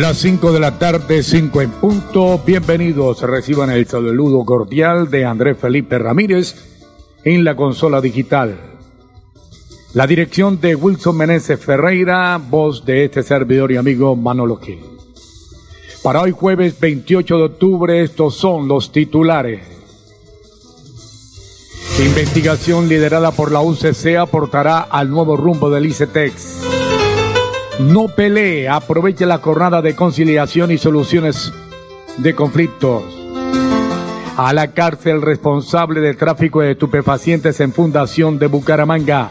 Las 5 de la tarde, 5 en punto. Bienvenidos. Reciban el saludo cordial de Andrés Felipe Ramírez en la consola digital. La dirección de Wilson Meneses Ferreira, voz de este servidor y amigo Manolo. Para hoy jueves 28 de octubre, estos son los titulares. Investigación liderada por la UCC aportará al nuevo rumbo del ICETEX. No pelee, aproveche la jornada de conciliación y soluciones de conflictos. A la cárcel responsable del tráfico de estupefacientes en Fundación de Bucaramanga.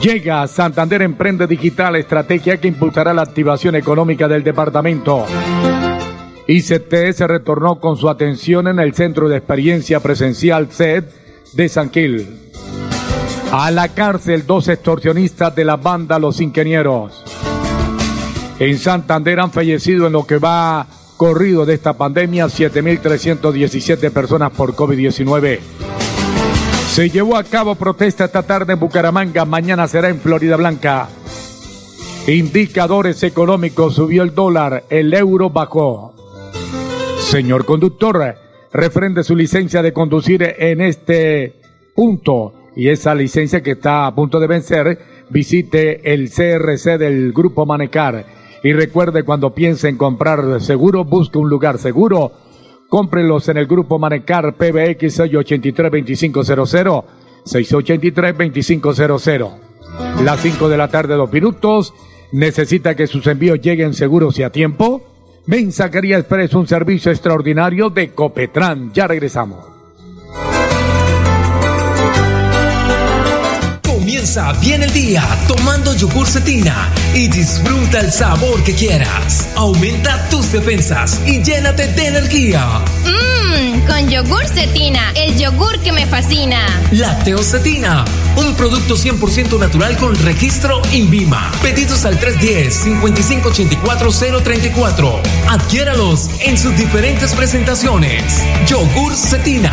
Llega Santander Emprende Digital, estrategia que impulsará la activación económica del departamento. ICT se retornó con su atención en el Centro de Experiencia Presencial CED de San Gil. A la cárcel dos extorsionistas de la banda Los Ingenieros. En Santander han fallecido en lo que va corrido de esta pandemia 7.317 personas por COVID-19. Se llevó a cabo protesta esta tarde en Bucaramanga, mañana será en Florida Blanca. Indicadores económicos, subió el dólar, el euro bajó. Señor conductor, refrende su licencia de conducir en este punto y esa licencia que está a punto de vencer, visite el CRC del Grupo Manecar. Y recuerde, cuando piense en comprar seguro, busque un lugar seguro. Cómprelos en el Grupo Manecar PBX 683-2500, 683-2500. Las 5 de la tarde, dos minutos. ¿Necesita que sus envíos lleguen seguros y a tiempo? Mensajería Express, un servicio extraordinario de Copetran. Ya regresamos. Comienza bien el día tomando yogur cetina y disfruta el sabor que quieras. Aumenta tus defensas y llénate de energía. Mmm, con yogur cetina, el yogur que me fascina. Cetina, un producto 100% natural con registro INVIMA. Pedidos al 310-5584-034. Adquiéralos en sus diferentes presentaciones. Yogur cetina.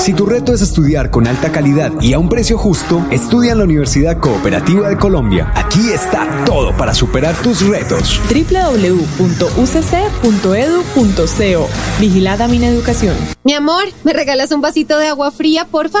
Si tu reto es estudiar con alta calidad y a un precio justo, estudia en la Universidad Cooperativa de Colombia. Aquí está todo para superar tus retos. www.ucc.edu.co Vigilada mi educación. Mi amor, ¿me regalas un vasito de agua fría, porfa?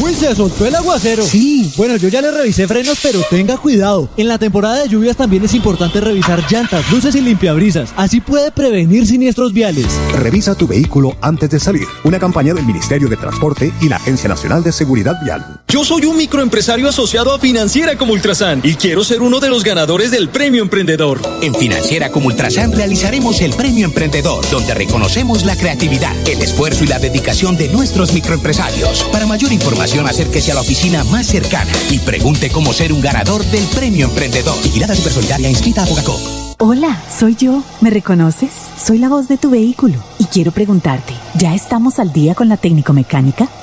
Uy, se soltó el aguacero. Sí, bueno, yo ya le revisé frenos, pero tenga cuidado. En la temporada de lluvias también es importante revisar llantas, luces y limpiabrisas. Así puede prevenir siniestros viales. Revisa tu vehículo antes de salir. Una campaña del Ministerio de Transporte y la Agencia Nacional de Seguridad Vial. Yo soy un microempresario asociado a Financiera como Ultrasan y quiero ser uno de los ganadores del Premio Emprendedor. En Financiera como Ultrasan realizaremos el Premio Emprendedor, donde reconocemos la creatividad, el esfuerzo y la dedicación de nuestros microempresarios. Para mayor información, información, acérquese a la oficina más cercana y pregunte cómo ser un ganador del Premio Emprendedor. Vigilada Supersolidaria inscrita a Bogacop. Hola, soy yo. ¿Me reconoces? Soy la voz de tu vehículo y quiero preguntarte, ¿ya estamos al día con la técnico mecánica?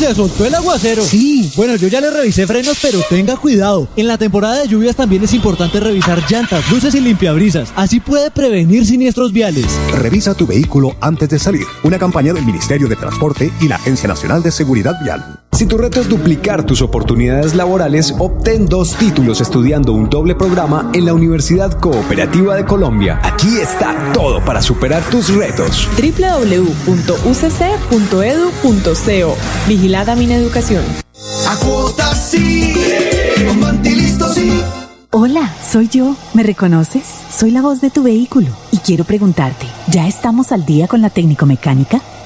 Se soltó el aguacero. Sí, bueno, yo ya le revisé frenos, pero tenga cuidado. En la temporada de lluvias también es importante revisar llantas, luces y limpiabrisas. Así puede prevenir siniestros viales. Revisa tu vehículo antes de salir. Una campaña del Ministerio de Transporte y la Agencia Nacional de Seguridad Vial. Si tu reto es duplicar tus oportunidades laborales, obtén dos títulos estudiando un doble programa en la Universidad Cooperativa de Colombia. Aquí está todo para superar tus retos. www.ucc.edu.co Vigilada Mineducación. A cuotas sí, con Mantilisto sí. Hola, soy yo. ¿Me reconoces? Soy la voz de tu vehículo y quiero preguntarte, ¿ya estamos al día con la técnico mecánica?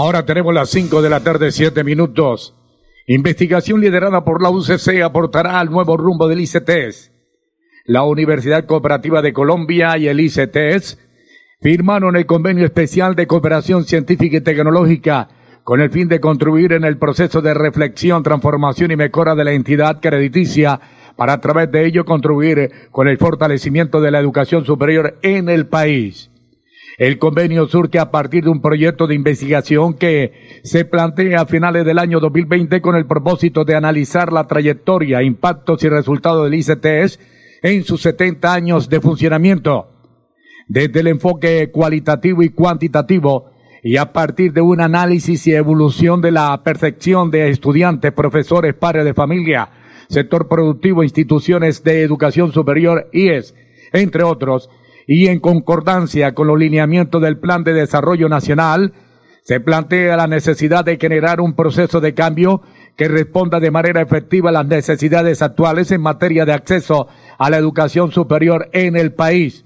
Ahora tenemos las 5 de la tarde, 7 minutos. Investigación liderada por la UCC aportará al nuevo rumbo del ICTES. La Universidad Cooperativa de Colombia y el ICTES firmaron el convenio especial de cooperación científica y tecnológica con el fin de contribuir en el proceso de reflexión, transformación y mejora de la entidad crediticia para a través de ello contribuir con el fortalecimiento de la educación superior en el país. El convenio surge a partir de un proyecto de investigación que se plantea a finales del año 2020 con el propósito de analizar la trayectoria, impactos y resultados del ICTS en sus 70 años de funcionamiento. Desde el enfoque cualitativo y cuantitativo y a partir de un análisis y evolución de la percepción de estudiantes, profesores, padres de familia, sector productivo, instituciones de educación superior, IES, entre otros, y en concordancia con los lineamientos del Plan de Desarrollo Nacional, se plantea la necesidad de generar un proceso de cambio que responda de manera efectiva a las necesidades actuales en materia de acceso a la educación superior en el país.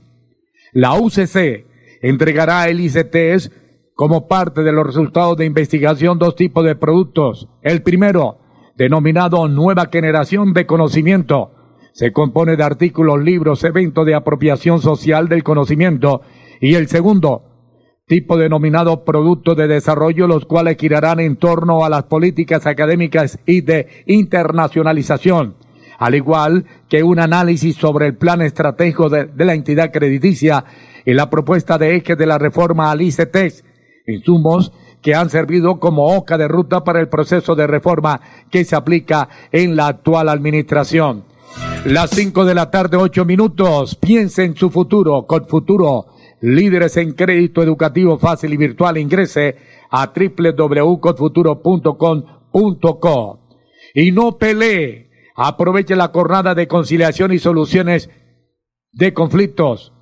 La UCC entregará el ICTS como parte de los resultados de investigación dos tipos de productos. El primero, denominado Nueva Generación de Conocimiento, se compone de artículos, libros, eventos de apropiación social del conocimiento. Y el segundo tipo denominado Producto de Desarrollo, los cuales girarán en torno a las políticas académicas y de internacionalización, al igual que un análisis sobre el plan estratégico de, la entidad crediticia y la propuesta de eje de la reforma al ICETEX, insumos que han servido como hoja de ruta para el proceso de reforma que se aplica en la actual administración. Las 5 de la tarde, 8 minutos. Piense en su futuro con Futuro. Líderes en crédito educativo fácil y virtual. Ingrese a www.codfuturo.com.co. Y no pelee. Aproveche la jornada de conciliación y soluciones de conflictos.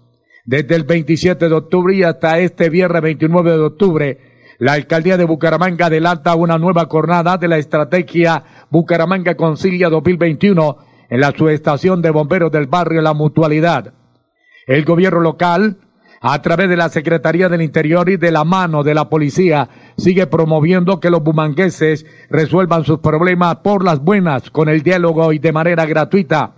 Desde el 27 de octubre y hasta este viernes 29 de octubre, la alcaldía de Bucaramanga adelanta una nueva jornada de la estrategia Bucaramanga Concilia 2021 en la subestación de bomberos del barrio La Mutualidad. El gobierno local, a través de la Secretaría del Interior y de la mano de la policía, sigue promoviendo que los bumangueses resuelvan sus problemas por las buenas, con el diálogo y de manera gratuita.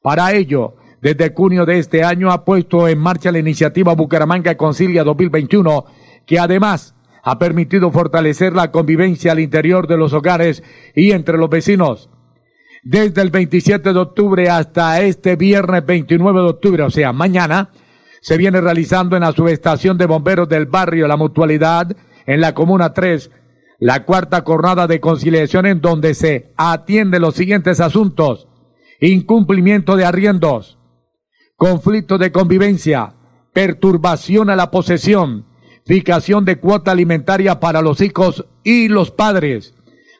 Para ello, desde junio de este año ha puesto en marcha la iniciativa Bucaramanga Concilia 2021, que además ha permitido fortalecer la convivencia al interior de los hogares y entre los vecinos. Desde el 27 de octubre hasta este viernes 29 de octubre, o sea, mañana, se viene realizando en la subestación de bomberos del barrio La Mutualidad, en la Comuna 3, la cuarta jornada de conciliación en donde se atiende los siguientes asuntos. Incumplimiento de arriendos, conflicto de convivencia, perturbación a la posesión, fijación de cuota alimentaria para los hijos y los padres,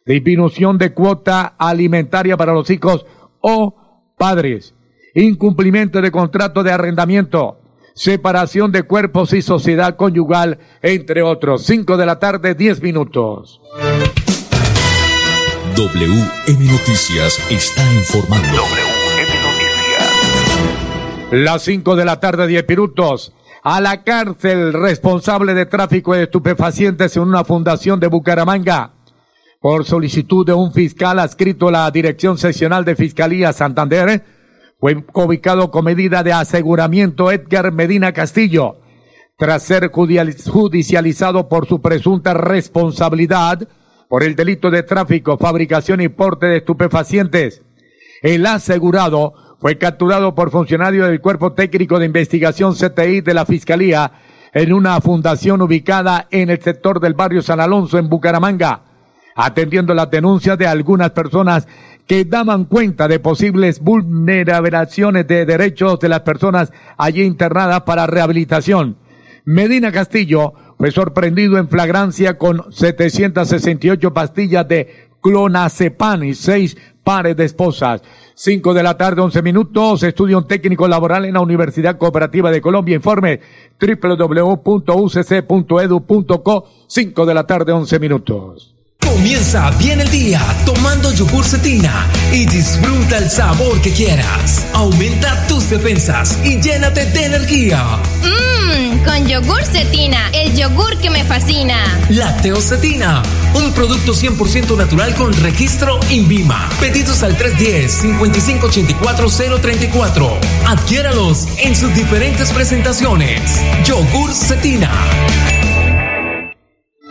disminución de cuota alimentaria para los hijos o padres, incumplimiento de contrato de arrendamiento, separación de cuerpos y sociedad conyugal, entre otros. Cinco de la tarde, diez minutos. WM Noticias está informando. WM Noticias. Las cinco de la tarde, diez minutos. A la cárcel responsable de tráfico de estupefacientes en una fundación de Bucaramanga. Por solicitud de un fiscal adscrito a la Dirección Seccional de Fiscalía Santander, fue ubicado con medida de aseguramiento Edgar Medina Castillo, tras ser judicializado por su presunta responsabilidad por el delito de tráfico, fabricación y porte de estupefacientes. El asegurado fue capturado por funcionarios del Cuerpo Técnico de Investigación CTI de la Fiscalía en una fundación ubicada en el sector del barrio San Alonso en Bucaramanga, atendiendo las denuncias de algunas personas que daban cuenta de posibles vulneraciones de derechos de las personas allí internadas para rehabilitación. Medina Castillo fue sorprendido en flagrancia con 768 pastillas de clonazepam y seis pares de esposas. Cinco de la tarde, once minutos. Estudio técnico laboral en la Universidad Cooperativa de Colombia. Informe www.ucc.edu.co. Cinco de la tarde, once minutos. Comienza bien el día tomando yogur cetina y disfruta el sabor que quieras. Aumenta tus defensas y llénate de energía. Mmm, con yogur cetina, el yogur que me fascina. Lacteocetina, un producto 100% natural con registro INVIMA. Pedidos al 310-5584-034. Adquiéralos en sus diferentes presentaciones. Yogur cetina.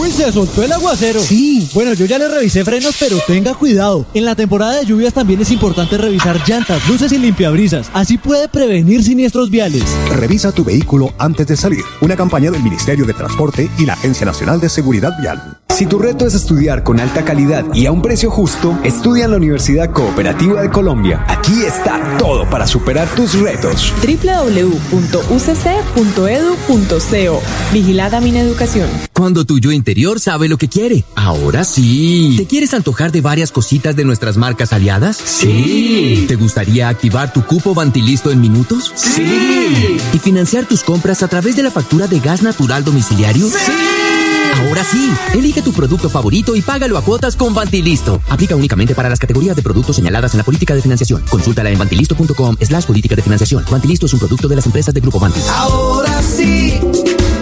Uy, se soltó el aguacero. Sí, bueno, yo ya le revisé frenos, pero tenga cuidado. En la temporada de lluvias también es importante revisar llantas, luces y limpiabrisas. Así puede prevenir siniestros viales. Revisa tu vehículo antes de salir. Una campaña del Ministerio de Transporte y la Agencia Nacional de Seguridad Vial. Si tu reto es estudiar con alta calidad y a un precio justo, estudia en la Universidad Cooperativa de Colombia. Aquí está todo para superar tus retos. www.ucc.edu.co Vigilada mi educación. Cuando tu yo interior sabe lo que quiere. Ahora sí. ¿Te quieres antojar de varias cositas de nuestras marcas aliadas? Sí. ¿Te gustaría activar tu cupo Vantilisto en minutos? Sí. ¿Y financiar tus compras a través de la factura de gas natural domiciliario? Sí. Ahora sí, elige tu producto favorito y págalo a cuotas con Vantilisto. Aplica únicamente para las categorías de productos señaladas en la política de financiación. Consúltala en vantilisto.com slash política de financiación. Vantilisto es un producto de las empresas de Grupo Vanti. Ahora sí,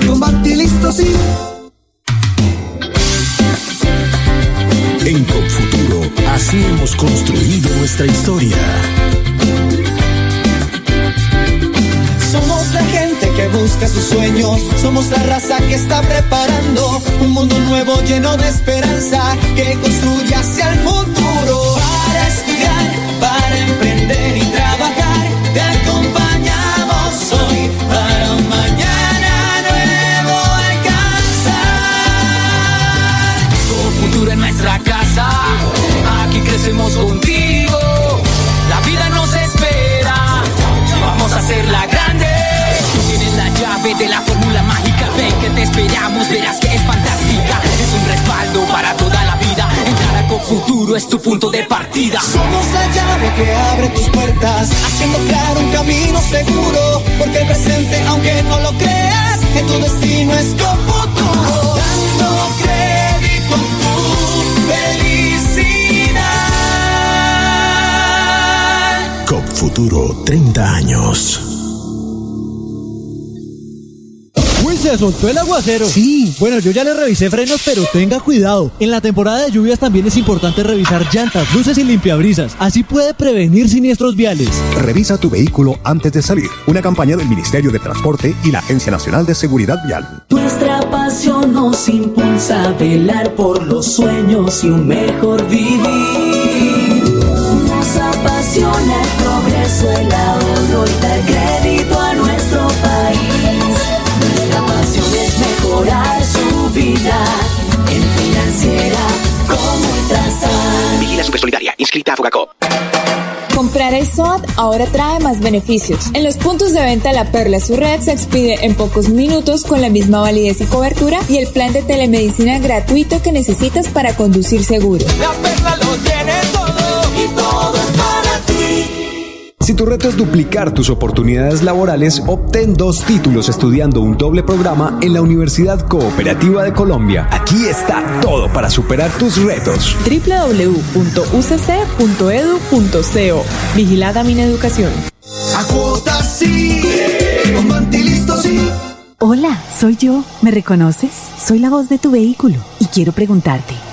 con Vantilisto sí. En Confuturo, así hemos construido nuestra historia. Somos la gente busca sus sueños. Somos la raza que está preparando un mundo nuevo lleno de esperanza que construye hacia el futuro. Para estudiar, para emprender y trabajar, te acompañamos hoy para un mañana nuevo alcanzar. Con futuro en nuestra casa, aquí crecemos contigo. La vida nos espera, vamos a hacerla grande. Tienes la llave de la fórmula mágica, ven que te esperamos, verás que es fantástica. Es un respaldo para toda la vida. Entrar a con futuro es tu punto de partida. Somos la llave que abre tus puertas, haciendo claro un camino seguro. Porque el presente, aunque no lo creas, que tu destino es con futuro. Dando crédito a tu felicidad. COP Futuro 30 años. Se soltó el aguacero. Sí, bueno, yo ya le revisé frenos, pero tenga cuidado. En la temporada de lluvias también es importante revisar llantas, luces y limpiabrisas. Así puede prevenir siniestros viales. Revisa tu vehículo antes de salir. Una campaña del Ministerio de Transporte y la Agencia Nacional de Seguridad Vial. Nuestra pasión nos impulsa a velar por los sueños y un mejor vivir. Nos apasiona el progreso, el ahorro y dar Ahora trae más beneficios. En los puntos de venta La Perla su red se expide en pocos minutos con la misma validez y cobertura y el plan de telemedicina gratuito que necesitas para conducir seguro. La perla lo tiene todo Si tu reto es duplicar tus oportunidades laborales, obtén dos títulos estudiando un doble programa en la Universidad Cooperativa de Colombia. Aquí está todo para superar tus retos. www.ucc.edu.co Vigilada Mineducación. A cuotas sí, con Mantilisto sí. Hola, soy yo. ¿Me reconoces? Soy la voz de tu vehículo y quiero preguntarte,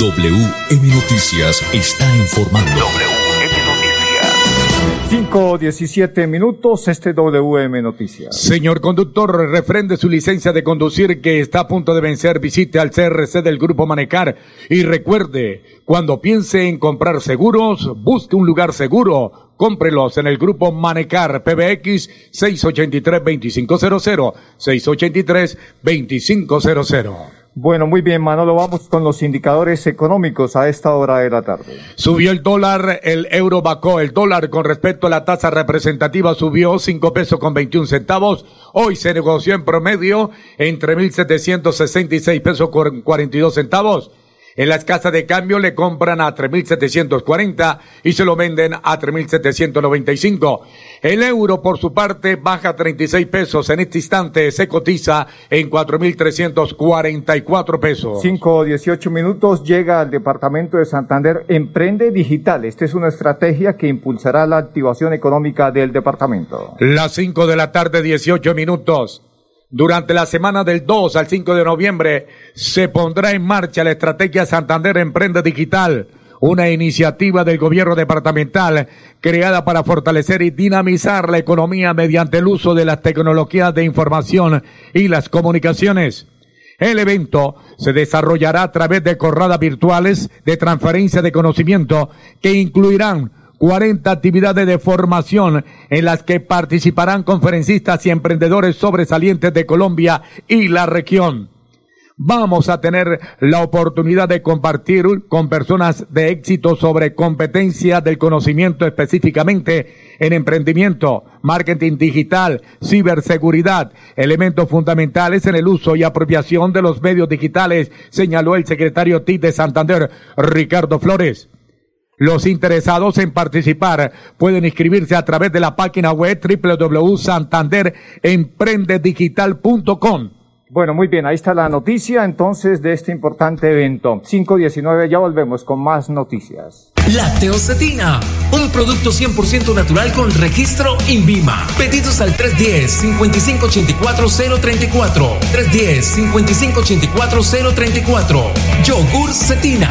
WM Noticias está informando. 5, 17 minutos, este WM Noticias. Señor conductor, refrende su licencia de conducir que está a punto de vencer. Visite al CRC del Grupo Manecar y recuerde, cuando piense en comprar seguros, busque un lugar seguro. Cómprelos en el Grupo Manecar PBX 683-2500, 683-2500. Bueno, muy bien, Manolo, vamos con los indicadores económicos a esta hora de la tarde. Subió el dólar, el euro bajó. El dólar con respecto a la tasa representativa subió 5 pesos con 21 centavos. Hoy se negoció en promedio entre 1.766 pesos con 42 centavos. En las casas de cambio le compran a 3.740 y se lo venden a 3.795. El euro, por su parte, baja 36 pesos. En este instante se cotiza en 4.344 pesos. 5 18 minutos llega al departamento de Santander Emprende Digital. Esta es una estrategia que impulsará la activación económica del departamento. Las 5 de la tarde, 18 minutos. Durante la semana del 2 al 5 de noviembre se pondrá en marcha la estrategia Santander Emprende Digital, una iniciativa del gobierno departamental creada para fortalecer y dinamizar la economía mediante el uso de las tecnologías de información y las comunicaciones. El evento se desarrollará a través de jornadas virtuales de transferencia de conocimiento que incluirán 40 actividades de formación en las que participarán conferencistas y emprendedores sobresalientes de Colombia y la región. Vamos a tener la oportunidad de compartir con personas de éxito sobre competencia del conocimiento específicamente en emprendimiento, marketing digital, ciberseguridad, elementos fundamentales en el uso y apropiación de los medios digitales, señaló el secretario TIC de Santander, Ricardo Flores. Los interesados en participar pueden inscribirse a través de la página web www.santanderemprendedigital.com. Bueno, muy bien, ahí está la noticia entonces de este importante evento. 519, ya volvemos con más noticias. Lacteocetina, un producto 100% natural con registro INVIMA. Pedidos al 310-5584-034. 310-5584-034. Yogur Cetina.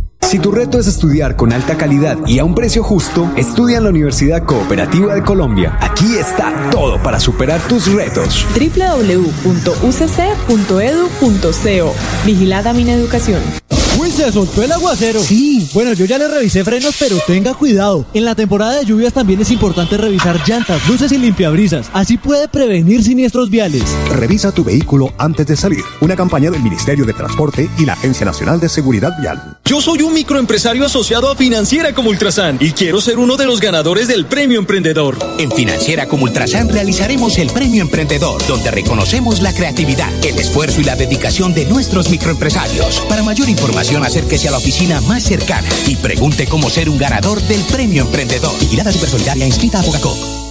Si tu reto es estudiar con alta calidad y a un precio justo, estudia en la Universidad Cooperativa de Colombia. Aquí está todo para superar tus retos. www.ucc.edu.co Vigilada Mineducación. Uy, se soltó el aguacero. Sí, bueno, yo ya le revisé frenos, pero tenga cuidado. En la temporada de lluvias también es importante revisar llantas, luces y limpiabrisas. Así puede prevenir siniestros viales. Revisa tu vehículo antes de salir. Una campaña del Ministerio de Transporte y la Agencia Nacional de Seguridad Vial. Yo soy un microempresario asociado a Financiera como Ultrasan y quiero ser uno de los ganadores del Premio Emprendedor. En Financiera como Ultrasan realizaremos el Premio Emprendedor, donde reconocemos la creatividad, el esfuerzo y la dedicación de nuestros microempresarios. Para mayor información, acérquese a la oficina más cercana y pregunte cómo ser un ganador del Premio Emprendedor. Vigilada Supersolidaria inscrita a Bogacop.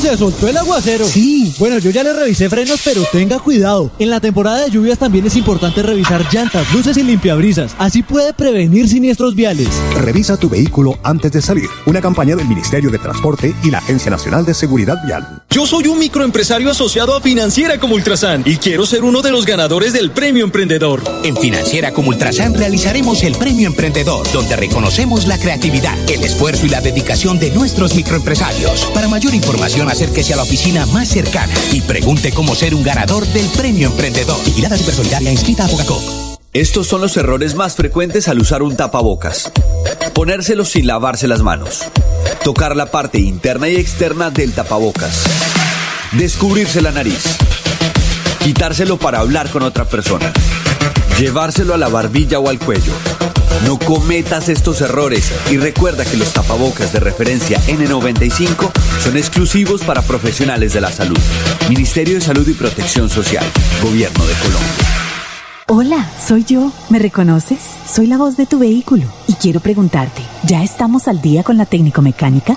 Se soltó el aguacero. Sí, bueno, yo ya le revisé frenos, pero tenga cuidado. En la temporada de lluvias también es importante revisar llantas, luces y limpiabrisas. Así puede prevenir siniestros viales. Revisa tu vehículo antes de salir. Una campaña del Ministerio de Transporte y la Agencia Nacional de Seguridad Vial. Yo soy un microempresario asociado a Financiera como Ultrasan y quiero ser uno de los ganadores del Premio Emprendedor. En Financiera como Ultrasan realizaremos el Premio Emprendedor, donde reconocemos la creatividad, el esfuerzo y la dedicación de nuestros microempresarios. Para mayor información, acérquese a la oficina más cercana y pregunte cómo ser un ganador del Premio Emprendedor. Vigilada Supersolidaria inscrita a Bogacop. Estos son los errores más frecuentes al usar un tapabocas. Ponérselo sin lavarse las manos. Tocar la parte interna y externa del tapabocas. Descubrirse la nariz. Quitárselo para hablar con otra persona. Llevárselo a la barbilla o al cuello. No cometas estos errores y recuerda que los tapabocas de referencia N95 son exclusivos para profesionales de la salud. Ministerio de Salud y Protección Social. Gobierno de Colombia. Hola, soy yo. ¿Me reconoces? Soy la voz de tu vehículo y quiero preguntarte, ¿ya estamos al día con la técnico mecánica?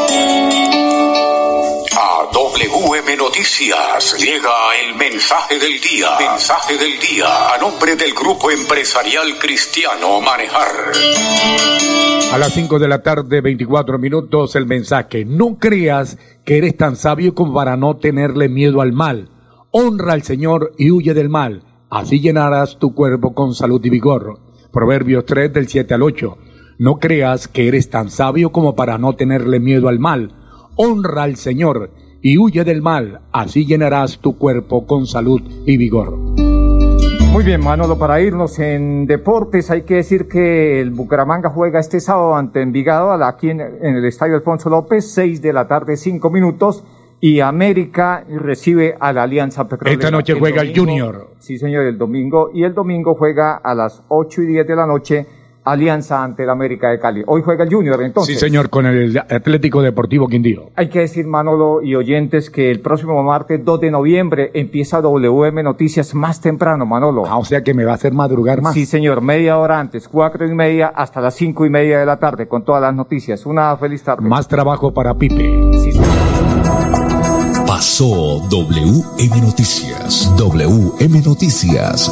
WM Noticias llega el mensaje del día. Mensaje del día a nombre del Grupo Empresarial Cristiano Manejar. A las 5 de la tarde, 24 minutos, el mensaje. No creas que eres tan sabio como para no tenerle miedo al mal. Honra al Señor y huye del mal. Así llenarás tu cuerpo con salud y vigor. Proverbios 3 del 7 al 8. No creas que eres tan sabio como para no tenerle miedo al mal. Honra al Señor y huye del mal, así llenarás tu cuerpo con salud y vigor. Muy bien, Manolo, para irnos en deportes, hay que decir que el Bucaramanga juega este sábado ante Envigado, aquí en, en el Estadio Alfonso López, 6 de la tarde, 5 minutos, y América recibe a la Alianza Petrolera. Esta noche juega el Junior. Sí, señor, el domingo, y el domingo juega a las 8 y 10 de la noche Alianza ante el América de Cali. Hoy juega el Junior, entonces. Sí, señor, con el Atlético Deportivo Quindío. Hay que decir, Manolo y oyentes, que el próximo martes 2 de noviembre empieza WM Noticias más temprano, Manolo. Ah, o sea que me va a hacer madrugar más. Sí, señor, media hora antes, cuatro y media hasta las cinco y media de la tarde, con todas las noticias. Una feliz tarde. Más trabajo para Pipe. Sí, Pasó WM Noticias. WM Noticias.